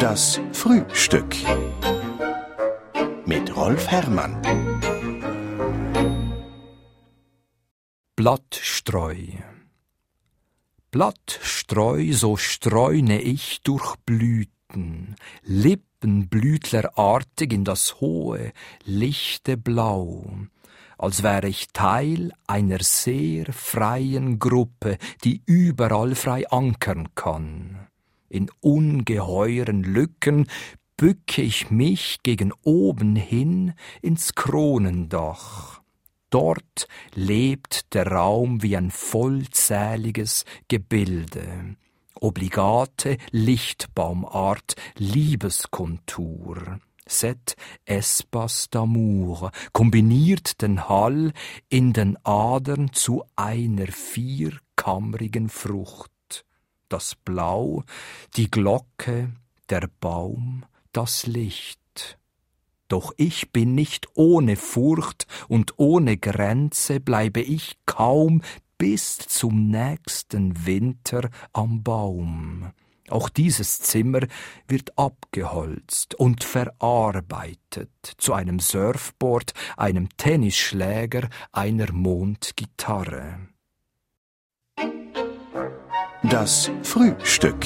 Das Frühstück mit Rolf Herrmann. Blattstreu. Blattstreu, so streune ich durch Blüten, Lippenblütlerartig in das hohe, lichte Blau, als wäre ich Teil einer sehr freien Gruppe, die überall frei ankern kann. In ungeheuren Lücken bücke ich mich gegen oben hin ins Kronendach. Dort lebt der Raum wie ein vollzähliges Gebilde. Obligate Lichtbaumart, Liebeskontur. Set espace d'amour kombiniert den Hall in den Adern zu einer vierkammrigen Frucht das Blau, die Glocke, der Baum, das Licht. Doch ich bin nicht ohne Furcht und ohne Grenze bleibe ich kaum bis zum nächsten Winter am Baum. Auch dieses Zimmer wird abgeholzt und verarbeitet zu einem Surfboard, einem Tennisschläger, einer Mondgitarre. Das Frühstück.